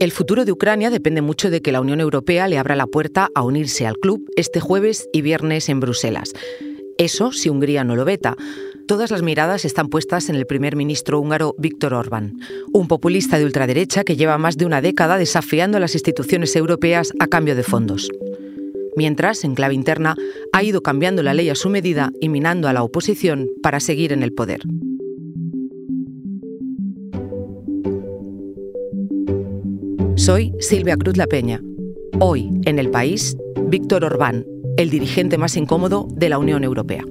El futuro de Ucrania depende mucho de que la Unión Europea le abra la puerta a unirse al club este jueves y viernes en Bruselas. Eso si Hungría no lo veta. Todas las miradas están puestas en el primer ministro húngaro Víctor Orbán, un populista de ultraderecha que lleva más de una década desafiando a las instituciones europeas a cambio de fondos. Mientras, en clave interna, ha ido cambiando la ley a su medida y minando a la oposición para seguir en el poder. Soy Silvia Cruz La Peña. Hoy, en el país, Víctor Orbán, el dirigente más incómodo de la Unión Europea.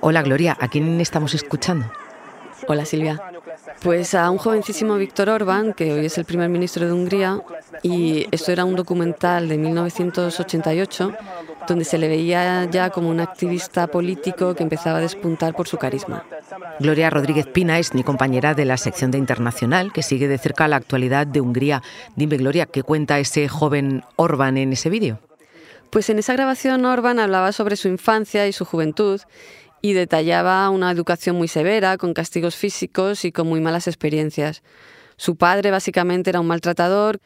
Hola Gloria, ¿a quién estamos escuchando? Hola Silvia. Pues a un jovencísimo Víctor Orbán, que hoy es el primer ministro de Hungría, y esto era un documental de 1988 donde se le veía ya como un activista político que empezaba a despuntar por su carisma. Gloria Rodríguez Pina es mi compañera de la sección de Internacional, que sigue de cerca la actualidad de Hungría. Dime, Gloria, ¿qué cuenta ese joven Orbán en ese vídeo? Pues en esa grabación Orbán hablaba sobre su infancia y su juventud y detallaba una educación muy severa, con castigos físicos y con muy malas experiencias. Su padre básicamente era un maltratador.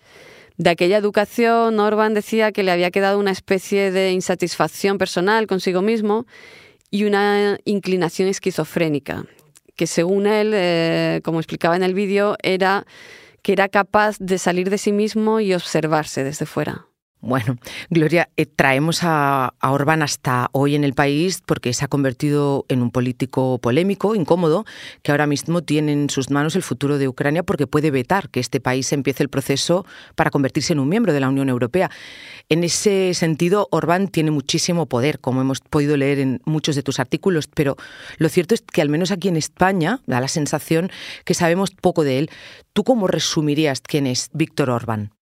De aquella educación, Orban decía que le había quedado una especie de insatisfacción personal consigo mismo y una inclinación esquizofrénica, que según él, eh, como explicaba en el vídeo, era que era capaz de salir de sí mismo y observarse desde fuera. Bueno, Gloria, eh, traemos a, a, Orbán hasta hoy en el país porque se ha convertido en un político polémico, incómodo, que ahora mismo tiene en sus manos el futuro de Ucrania porque puede vetar que este país empiece el proceso para convertirse en un miembro de la Unión Europea. En ese sentido, Orbán tiene muchísimo poder, como hemos podido leer en muchos de tus artículos, pero lo cierto es que al menos aquí en España da la sensación que sabemos poco de él. ¿Tú cómo resumirías quién es Víctor Orbán?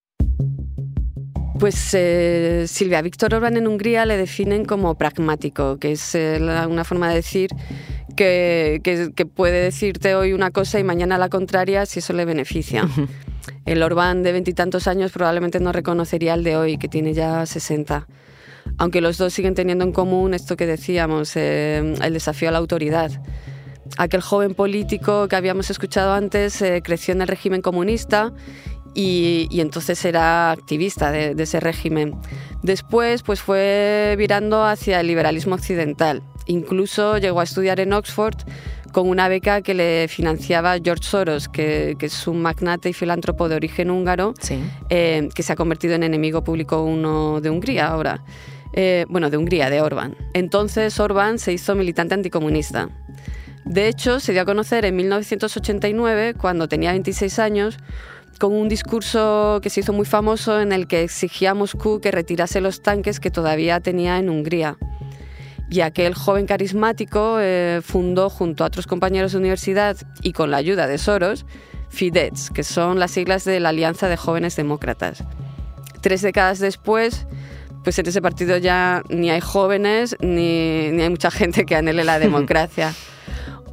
Pues eh, Silvia, Víctor Orbán en Hungría le definen como pragmático, que es eh, una forma de decir que, puede decirte hoy una cosa y mañana la contraria si eso le beneficia. El Orbán de veintitantos años probablemente no reconocería el de hoy, que tiene ya 60. Aunque los dos siguen teniendo en común esto que decíamos, eh, el desafío a la autoridad. Aquel joven político que habíamos escuchado antes creció en el régimen comunista y, entonces era activista de, ese régimen. Después pues fue virando hacia el liberalismo occidental. Incluso llegó a estudiar en Oxford con una beca que le financiaba George Soros, que, es un magnate y filántropo de origen húngaro, eh, que se ha convertido en enemigo público uno de Hungría ahora. Eh, bueno, de Hungría, de Orbán. Entonces Orbán se hizo militante anticomunista. De hecho, se dio a conocer en 1989, cuando tenía 26 años, con un discurso que se hizo muy famoso en el que exigía a Moscú que retirase los tanques que todavía tenía en Hungría. Y aquel joven carismático eh, fundó junto a otros compañeros de universidad y con la ayuda de Soros, Fidesz, que son las siglas de la Alianza de Jóvenes Demócratas. Tres décadas después, pues en ese partido ya ni hay jóvenes ni, ni hay mucha gente que anhele la democracia.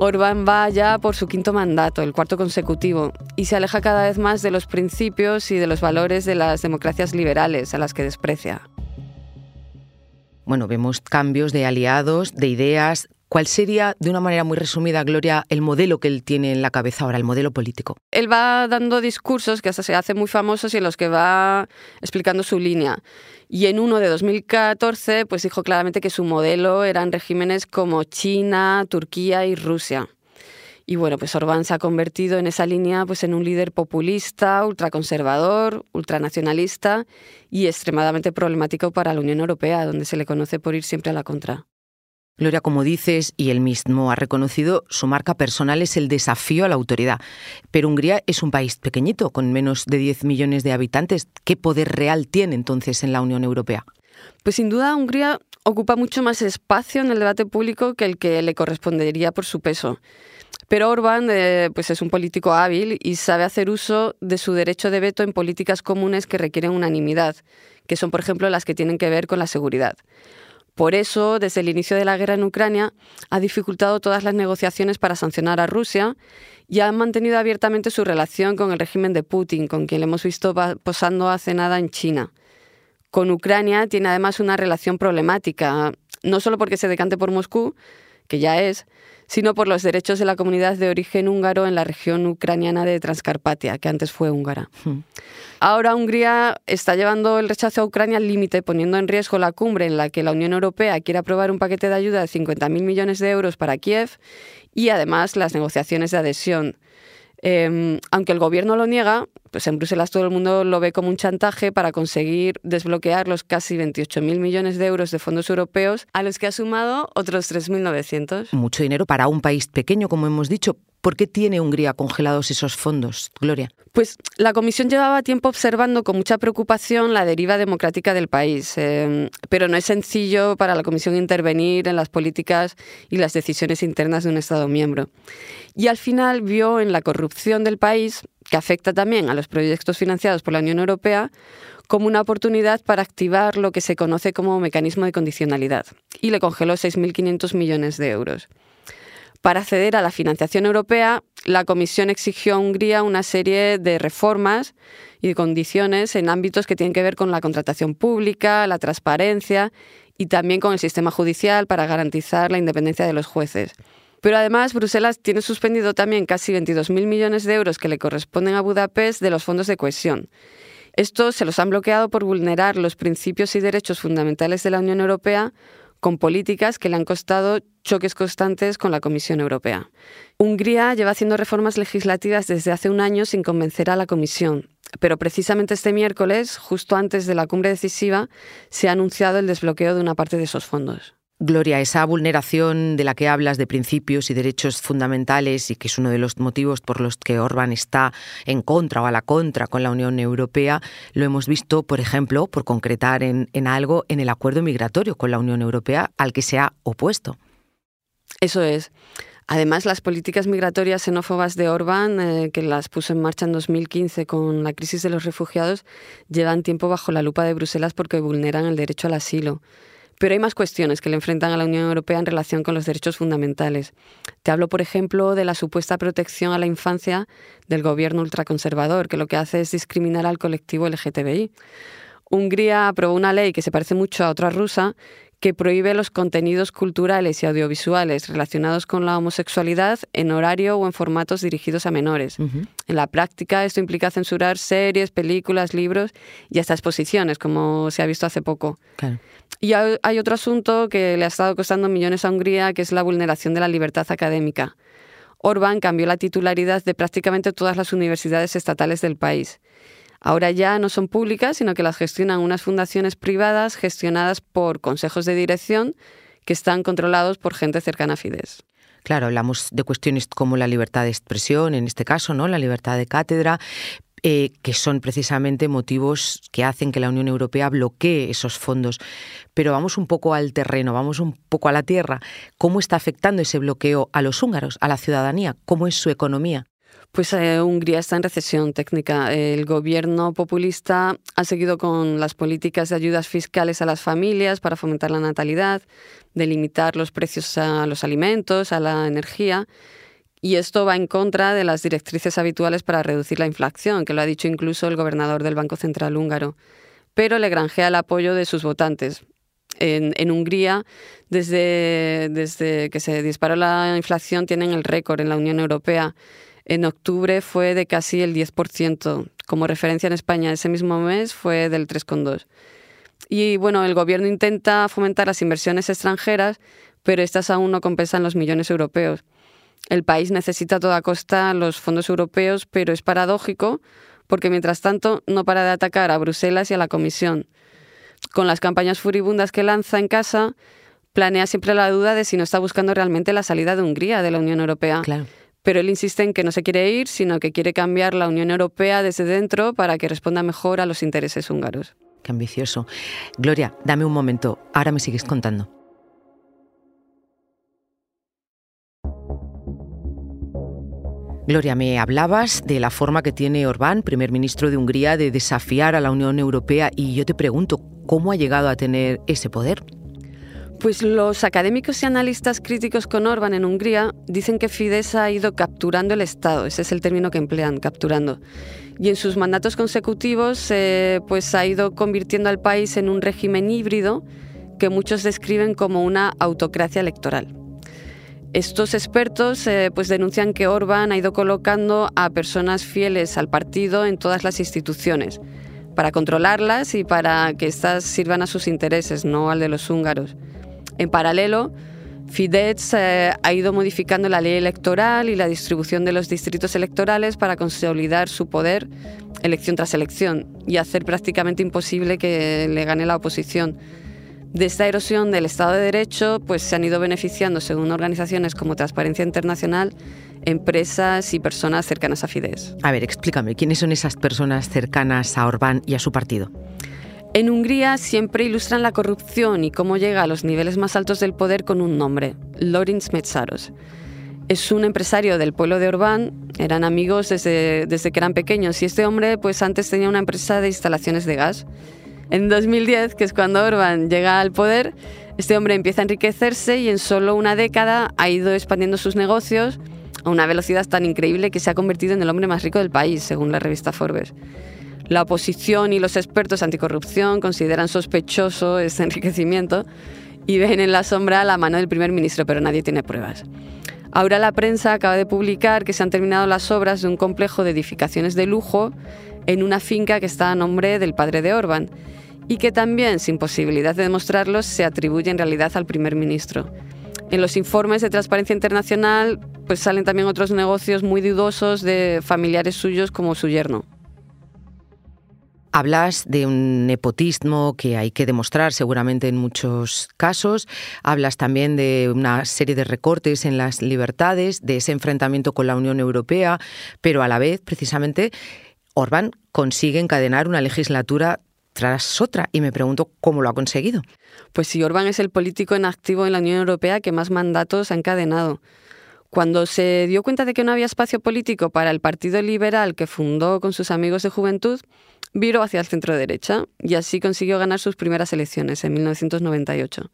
Orbán va ya por su quinto mandato, el cuarto consecutivo, y se aleja cada vez más de los principios y de los valores de las democracias liberales a las que desprecia. Bueno, vemos cambios de aliados, de ideas, ¿Cuál sería, de una manera muy resumida, Gloria, el modelo que él tiene en la cabeza ahora, el modelo político? Él va dando discursos que hasta se hacen muy famosos y en los que va explicando su línea. Y en uno de 2014, pues dijo claramente que su modelo eran regímenes como China, Turquía y Rusia. Y bueno, pues Orbán se ha convertido en esa línea pues en un líder populista, ultraconservador, ultranacionalista y extremadamente problemático para la Unión Europea, donde se le conoce por ir siempre a la contra. Gloria, como dices, y él mismo ha reconocido, su marca personal es el desafío a la autoridad. Pero Hungría es un país pequeñito, con menos de 10 millones de habitantes. ¿Qué poder real tiene entonces en la Unión Europea? Pues sin duda Hungría ocupa mucho más espacio en el debate público que el que le correspondería por su peso. Pero Orbán eh, pues es un político hábil y sabe hacer uso de su derecho de veto en políticas comunes que requieren unanimidad, que son, por ejemplo, las que tienen que ver con la seguridad. Por eso, desde el inicio de la guerra en Ucrania, ha dificultado todas las negociaciones para sancionar a Rusia y ha mantenido abiertamente su relación con el régimen de Putin, con quien le hemos visto posando hace nada en China. Con Ucrania tiene además una relación problemática, no solo porque se decante por Moscú, que ya es, sino por los derechos de la comunidad de origen húngaro en la región ucraniana de Transcarpatia, que antes fue húngara. Hmm. Ahora Hungría está llevando el rechazo a Ucrania al límite, poniendo en riesgo la cumbre en la que la Unión Europea quiere aprobar un paquete de ayuda de 50.000 millones de euros para Kiev y además las negociaciones de adhesión. Em, aunque el gobierno lo niega, pues en Bruselas todo el mundo lo ve como un chantaje para conseguir desbloquear los casi 28.000 millones de euros de fondos europeos, a los que ha sumado otros 3.900. Mucho dinero para un país pequeño, como hemos dicho. ¿Por qué tiene Hungría congelados esos fondos, Gloria? Pues la Comisión llevaba tiempo observando con mucha preocupación la deriva democrática del país, em, pero no es sencillo para la Comisión intervenir en las políticas y las decisiones internas de un Estado miembro. Y al final vio en la corrupción del país, que afecta también a los proyectos financiados por la Unión Europea, como una oportunidad para activar lo que se conoce como mecanismo de condicionalidad, y le congeló 6.500 millones de euros. Para acceder a la financiación europea, la Comisión exigió a Hungría una serie de reformas y condiciones en ámbitos que tienen que ver con la contratación pública, la transparencia y también con el sistema judicial para garantizar la independencia de los jueces. Pero además, Bruselas tiene suspendido también casi 22.000 millones de euros que le corresponden a Budapest de los fondos de cohesión. Estos se los han bloqueado por vulnerar los principios y derechos fundamentales de la Unión Europea con políticas que le han costado choques constantes con la Comisión Europea. Hungría lleva haciendo reformas legislativas desde hace un año sin convencer a la Comisión, pero precisamente este miércoles, justo antes de la cumbre decisiva, se ha anunciado el desbloqueo de una parte de esos fondos. Gloria, esa vulneración de la que hablas de principios y derechos fundamentales y que es uno de los motivos por los que Orbán está en contra o a la contra con la Unión Europea, lo hemos visto, por ejemplo, por concretar en, algo en el acuerdo migratorio con la Unión Europea al que se ha opuesto. Eso es. Además, las políticas migratorias xenófobas de Orbán, eh, que las puso en marcha en 2015 con la crisis de los refugiados, llevan tiempo bajo la lupa de Bruselas porque vulneran el derecho al asilo. Pero hay más cuestiones que le enfrentan a la Unión Europea en relación con los derechos fundamentales. Te hablo, por ejemplo, de la supuesta protección a la infancia del gobierno ultraconservador, que lo que hace es discriminar al colectivo LGTBI. Hungría aprobó una ley que se parece mucho a otra rusa que prohíbe los contenidos culturales y audiovisuales relacionados con la homosexualidad en horario o en formatos dirigidos a menores. En la práctica, esto implica censurar series, películas, libros y hasta exposiciones, como se ha visto hace poco. Y hay otro asunto que le ha estado costando millones a Hungría, que es la vulneración de la libertad académica. Orbán cambió la titularidad de prácticamente todas las universidades estatales del país. Ahora ya no son públicas, sino que las gestionan unas fundaciones privadas gestionadas por consejos de dirección que están controlados por gente cercana a Fidesz. Claro, hablamos de cuestiones como la libertad de expresión, en este caso, ¿no? La libertad de cátedra, eh, que son precisamente motivos que hacen que la Unión Europea bloquee esos fondos. Pero vamos un poco al terreno, vamos un poco a la tierra. ¿Cómo está afectando ese bloqueo a los húngaros, a la ciudadanía? ¿Cómo es su economía? Pues eh, Hungría está en recesión técnica. El gobierno populista ha seguido con las políticas de ayudas fiscales a las familias para fomentar la natalidad, de limitar los precios a los alimentos, a la energía. Y esto va en contra de las directrices habituales para reducir la inflación, que lo ha dicho incluso el gobernador del Banco Central húngaro. Pero le granjea el apoyo de sus votantes. En, Hungría, desde que se disparó la inflación, tienen el récord en la Unión Europea en octubre fue de casi el 10%. Como referencia en España, ese mismo mes fue del 3,2%. Y bueno, el gobierno intenta fomentar las inversiones extranjeras, pero estas aún no compensan los millones europeos. El país necesita a toda costa los fondos europeos, pero es paradójico porque mientras tanto no para de atacar a Bruselas y a la Comisión. Con las campañas furibundas que lanza en casa, planea siempre la duda de si no está buscando realmente la salida de Hungría de la Unión Europea. Claro pero él insiste en que no se quiere ir, sino que quiere cambiar la Unión Europea desde dentro para que responda mejor a los intereses húngaros. Qué ambicioso. Gloria, dame un momento, ahora me sigues contando. Gloria, me hablabas de la forma que tiene Orbán, primer ministro de Hungría, de desafiar a la Unión Europea y yo te pregunto, ¿cómo ha llegado a tener ese poder? Pues los académicos y analistas críticos con Orban en Hungría dicen que Fidesz ha ido capturando el Estado, ese es el término que emplean, capturando. Y en sus mandatos consecutivos eh, pues ha ido convirtiendo al país en un régimen híbrido que muchos describen como una autocracia electoral. Estos expertos eh, pues denuncian que Orban ha ido colocando a personas fieles al partido en todas las instituciones, para controlarlas y para que éstas sirvan a sus intereses, no al de los húngaros. En paralelo, Fidesz eh, ha ido modificando la ley electoral y la distribución de los distritos electorales para consolidar su poder elección tras elección y hacer prácticamente imposible que le gane la oposición. De esta erosión del Estado de Derecho pues, se han ido beneficiando, según organizaciones como Transparencia Internacional, empresas y personas cercanas a Fidesz. A ver, explícame, ¿quiénes son esas personas cercanas a Orbán y a su partido? En Hungría siempre ilustran la corrupción y cómo llega a los niveles más altos del poder con un nombre, Lorinz Metsaros. Es un empresario del pueblo de Orbán, eran amigos desde, desde que eran pequeños y este hombre pues antes tenía una empresa de instalaciones de gas. En 2010, que es cuando Orbán llega al poder, este hombre empieza a enriquecerse y en solo una década ha ido expandiendo sus negocios a una velocidad tan increíble que se ha convertido en el hombre más rico del país, según la revista Forbes. La oposición y los expertos anticorrupción consideran sospechoso ese enriquecimiento y ven en la sombra la mano del primer ministro, pero nadie tiene pruebas. Ahora la prensa acaba de publicar que se han terminado las obras de un complejo de edificaciones de lujo en una finca que está a nombre del padre de Orban y que también, sin posibilidad de demostrarlo, se atribuye en realidad al primer ministro. En los informes de Transparencia Internacional pues salen también otros negocios muy dudosos de familiares suyos como su yerno. Hablas de un nepotismo que hay que demostrar seguramente en muchos casos. Hablas también de una serie de recortes en las libertades, de ese enfrentamiento con la Unión Europea, pero a la vez, precisamente, Orbán consigue encadenar una legislatura tras otra y me pregunto cómo lo ha conseguido. Pues si Orbán es el político en activo en la Unión Europea que más mandatos ha encadenado. Cuando se dio cuenta de que no había espacio político para el Partido Liberal que fundó con sus amigos de juventud, viró hacia el centro derecha y así consiguió ganar sus primeras elecciones en 1998.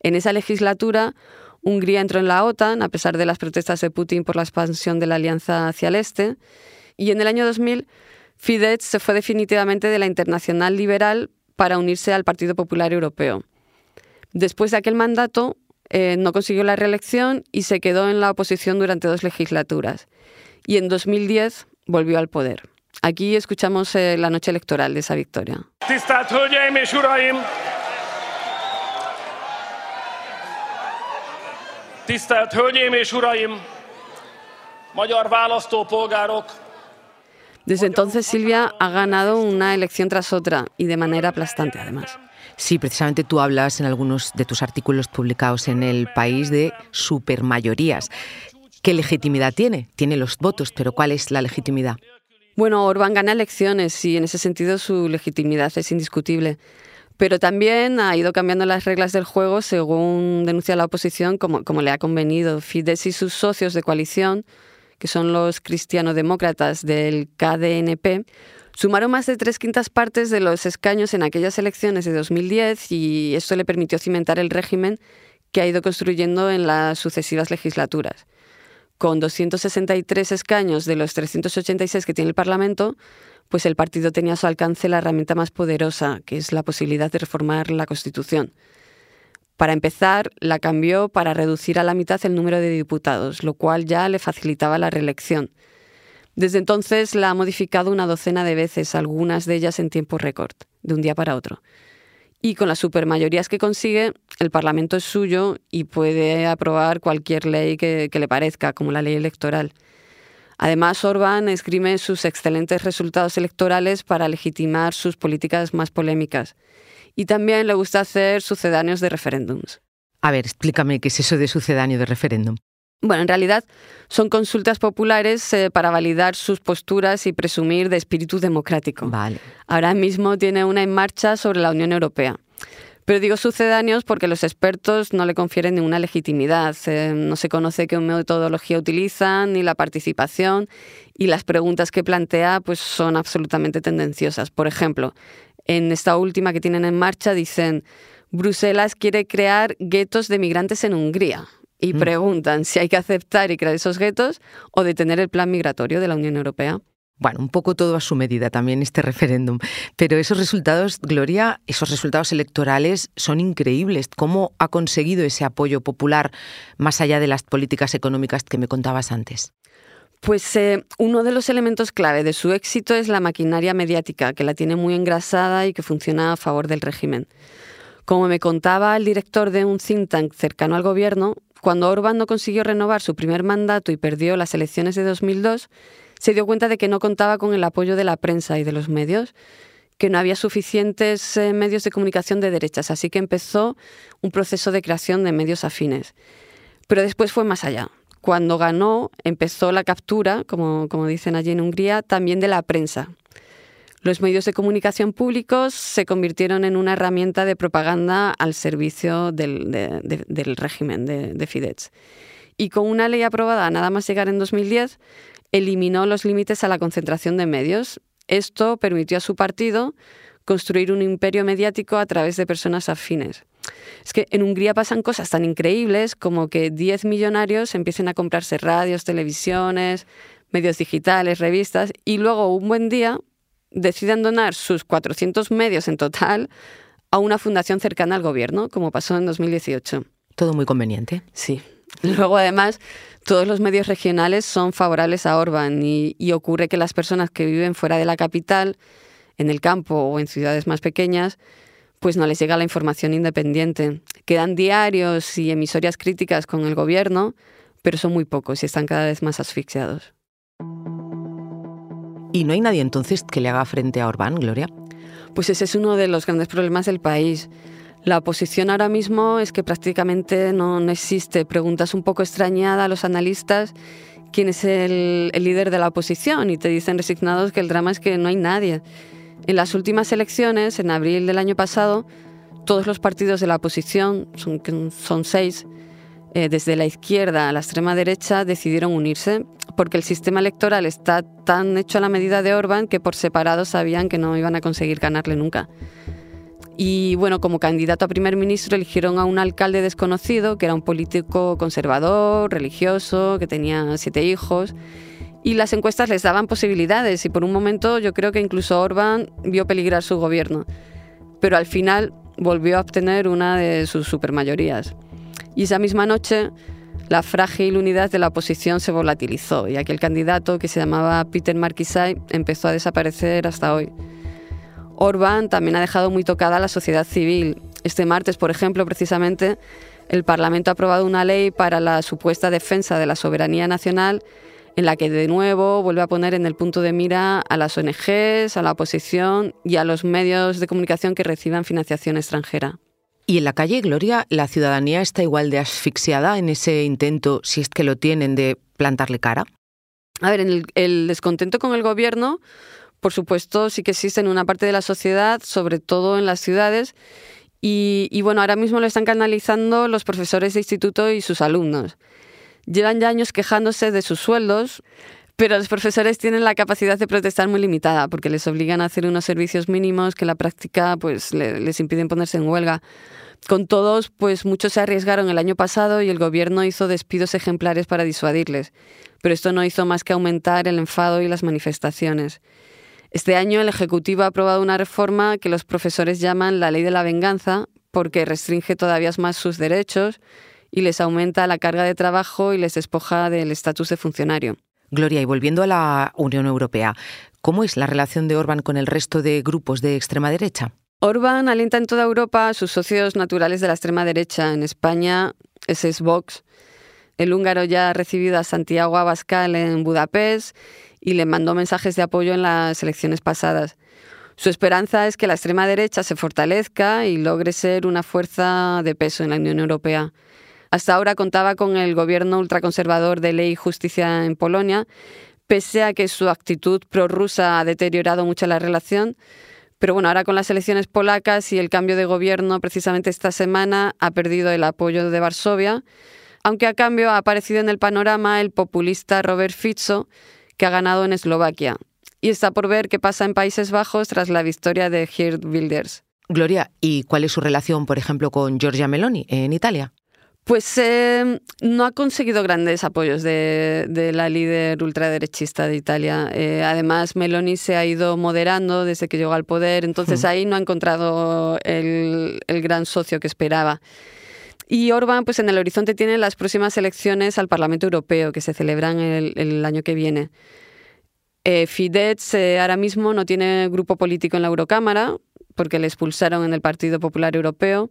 En esa legislatura, Hungría entró en la OTAN a pesar de las protestas de Putin por la expansión de la alianza hacia el este y en el año 2000 Fidesz se fue definitivamente de la Internacional Liberal para unirse al Partido Popular Europeo. Después de aquel mandato, eh, no consiguió la reelección y se quedó en la oposición durante dos legislaturas. Y en 2010 volvió al poder. Aquí escuchamos eh, la noche electoral de esa victoria. Tisztelt Hölgyeim és Uraim! Tisztelt Hölgyeim és Uraim! Magyar választópolgárok! Desde entonces Silvia ha ganado una elección tras otra y de manera aplastante además. Sí, precisamente tú hablas en algunos de tus artículos publicados en El País de supermayorías. ¿Qué legitimidad tiene? Tiene los votos, pero ¿cuál es la legitimidad? Bueno, Orbán gana elecciones y en ese sentido su legitimidad es indiscutible. Pero también ha ido cambiando las reglas del juego según denuncia la oposición, como, como le ha convenido. Fidesz y sus socios de coalición, que son los cristianodemócratas del KDNP, sumaron más de tres quintas partes de los escaños en aquellas elecciones de 2010 y esto le permitió cimentar el régimen que ha ido construyendo en las sucesivas legislaturas con 263 escaños de los 386 que tiene el Parlamento, pues el partido tenía a su alcance la herramienta más poderosa, que es la posibilidad de reformar la Constitución. Para empezar, la cambió para reducir a la mitad el número de diputados, lo cual ya le facilitaba la reelección. Desde entonces la ha modificado una docena de veces, algunas de ellas en tiempo récord, de un día para otro y con las supermayorías que consigue, el Parlamento es suyo y puede aprobar cualquier ley que, le parezca, como la ley electoral. Además, Orbán esgrime sus excelentes resultados electorales para legitimar sus políticas más polémicas. Y también le gusta hacer sucedáneos de referéndums. A ver, explícame qué es eso de sucedáneo de referéndum. Bueno, en realidad son consultas populares eh, para validar sus posturas y presumir de espíritu democrático. Vale. Ahora mismo tiene una en marcha sobre la Unión Europea. Pero digo sucedáneos porque los expertos no le confieren ninguna legitimidad. Eh, no se conoce qué metodología utilizan ni la participación y las preguntas que plantea pues son absolutamente tendenciosas. Por ejemplo, en esta última que tienen en marcha dicen Bruselas quiere crear guetos de migrantes en Hungría y mm. preguntan si hay que aceptar y crear esos guetos o detener el plan migratorio de la Unión Europea. Bueno, un poco todo a su medida también este referéndum. Pero esos resultados, Gloria, esos resultados electorales son increíbles. ¿Cómo ha conseguido ese apoyo popular más allá de las políticas económicas que me contabas antes? Pues eh, uno de los elementos clave de su éxito es la maquinaria mediática, que la tiene muy engrasada y que funciona a favor del régimen. Como me contaba el director de un think tank cercano al gobierno, cuando Orbán no consiguió renovar su primer mandato y perdió las elecciones de 2002, se dio cuenta de que no contaba con el apoyo de la prensa y de los medios, que no había suficientes eh, medios de comunicación de derechas, así que empezó un proceso de creación de medios afines. Pero después fue más allá. Cuando ganó, empezó la captura, como, como dicen allí en Hungría, también de la prensa, los medios de comunicación públicos se convirtieron en una herramienta de propaganda al servicio del, régimen de, de Fidesz. Y con una ley aprobada nada más llegar en 2010, eliminó los límites a la concentración de medios. Esto permitió a su partido construir un imperio mediático a través de personas afines. Es que en Hungría pasan cosas tan increíbles como que 10 millonarios empiecen a comprarse radios, televisiones, medios digitales, revistas, y luego un buen día deciden donar sus 400 medios en total a una fundación cercana al gobierno, como pasó en 2018. Todo muy conveniente. Sí. Luego, además, todos los medios regionales son favorables a Orban y, y, ocurre que las personas que viven fuera de la capital, en el campo o en ciudades más pequeñas, pues no les llega la información independiente. Quedan diarios y emisoras críticas con el gobierno, pero son muy pocos y están cada vez más asfixiados. ¿Y no hay nadie entonces que le haga frente a Orbán, Gloria? Pues ese es uno de los grandes problemas del país. La oposición ahora mismo es que prácticamente no, existe. Preguntas un poco extrañada a los analistas quién es el, el, líder de la oposición y te dicen resignados que el drama es que no hay nadie. En las últimas elecciones, en abril del año pasado, todos los partidos de la oposición, son, son seis, eh, desde la izquierda a la extrema derecha decidieron unirse porque el sistema electoral está tan hecho a la medida de Orban que por separado sabían que no iban a conseguir ganarle nunca. Y bueno, como candidato a primer ministro eligieron a un alcalde desconocido, que era un político conservador, religioso, que tenía siete hijos. Y las encuestas les daban posibilidades y por un momento yo creo que incluso Orban vio peligrar su gobierno. Pero al final volvió a obtener una de sus supermayorías. Y esa misma noche la frágil unidad de la oposición se volatilizó y aquel candidato que se llamaba Peter Marquisay empezó a desaparecer hasta hoy. Orbán también ha dejado muy tocada a la sociedad civil. Este martes, por ejemplo, precisamente, el Parlamento ha aprobado una ley para la supuesta defensa de la soberanía nacional en la que de nuevo vuelve a poner en el punto de mira a las ONGs, a la oposición y a los medios de comunicación que reciban financiación extranjera. Y en la calle Gloria, ¿la ciudadanía está igual de asfixiada en ese intento, si es que lo tienen, de plantarle cara? A ver, el, descontento con el gobierno, por supuesto, sí que existe en una parte de la sociedad, sobre todo en las ciudades. Y, bueno, ahora mismo lo están canalizando los profesores de instituto y sus alumnos. Llevan ya años quejándose de sus sueldos, pero los profesores tienen la capacidad de protestar muy limitada porque les obligan a hacer unos servicios mínimos que en la práctica pues les impiden ponerse en huelga. Con todos, pues muchos se arriesgaron el año pasado y el gobierno hizo despidos ejemplares para disuadirles, pero esto no hizo más que aumentar el enfado y las manifestaciones. Este año el Ejecutivo ha aprobado una reforma que los profesores llaman la ley de la venganza porque restringe todavía más sus derechos y les aumenta la carga de trabajo y les despoja del estatus de funcionario. Gloria, y volviendo a la Unión Europea, ¿cómo es la relación de Orbán con el resto de grupos de extrema derecha? Orbán alienta en toda Europa a sus socios naturales de la extrema derecha. En España, ese es Vox. El húngaro ya ha recibido a Santiago Abascal en Budapest y le mandó mensajes de apoyo en las elecciones pasadas. Su esperanza es que la extrema derecha se fortalezca y logre ser una fuerza de peso en la Unión Europea. Hasta ahora contaba con el gobierno ultraconservador de Ley y Justicia en Polonia, pese a que su actitud prorrusa ha deteriorado mucho la relación. Pero bueno, ahora con las elecciones polacas y el cambio de gobierno precisamente esta semana ha perdido el apoyo de Varsovia, aunque a cambio ha aparecido en el panorama el populista Robert Fico, que ha ganado en Eslovaquia. Y está por ver qué pasa en Países Bajos tras la victoria de Geert Wilders. Gloria, ¿y cuál es su relación, por ejemplo, con Giorgia Meloni en Italia? Pues eh, no ha conseguido grandes apoyos de, la líder ultraderechista de Italia. Eh, además, Meloni se ha ido moderando desde que llegó al poder, entonces ahí no ha encontrado el, gran socio que esperaba. Y Orbán, pues en el horizonte tiene las próximas elecciones al Parlamento Europeo, que se celebran el, año que viene. Eh, Fidesz ahora mismo no tiene grupo político en la Eurocámara, porque le expulsaron en el Partido Popular Europeo.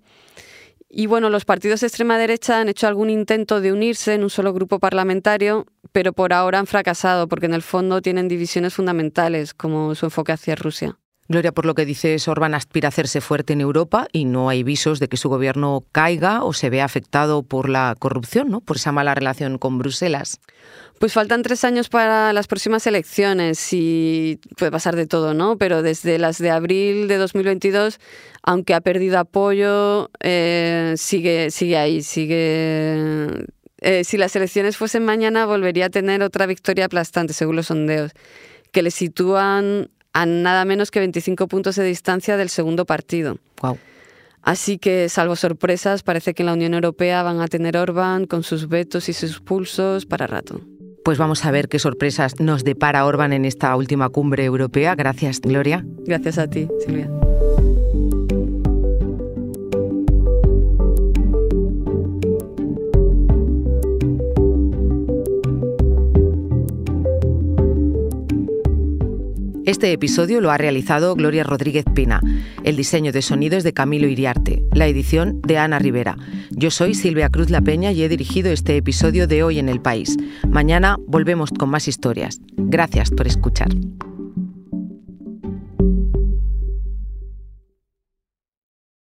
Y bueno, los partidos de extrema derecha han hecho algún intento de unirse en un solo grupo parlamentario, pero por ahora han fracasado porque en el fondo tienen divisiones fundamentales, como su enfoque hacia Rusia. Gloria, por lo que dices, Orbán aspira a hacerse fuerte en Europa y no hay visos de que su gobierno caiga o se vea afectado por la corrupción, ¿no? por esa mala relación con Bruselas. Pues faltan tres años para las próximas elecciones y puede pasar de todo, ¿no? Pero desde las de abril de 2022, aunque ha perdido apoyo, eh, sigue, sigue ahí, sigue... Eh, si las elecciones fuesen mañana, volvería a tener otra victoria aplastante, según los sondeos, que le sitúan a nada menos que 25 puntos de distancia del segundo partido. Wow. Así que, salvo sorpresas, parece que en la Unión Europea van a tener Orbán con sus vetos y sus pulsos para rato. Pues vamos a ver qué sorpresas nos depara Orbán en esta última cumbre europea. Gracias, Gloria. Gracias a ti, Silvia. Este episodio lo ha realizado Gloria Rodríguez Pina. El diseño de sonido es de Camilo Iriarte. La edición de Ana Rivera. Yo soy Silvia Cruz La Peña y he dirigido este episodio de Hoy en el País. Mañana volvemos con más historias. Gracias por escuchar.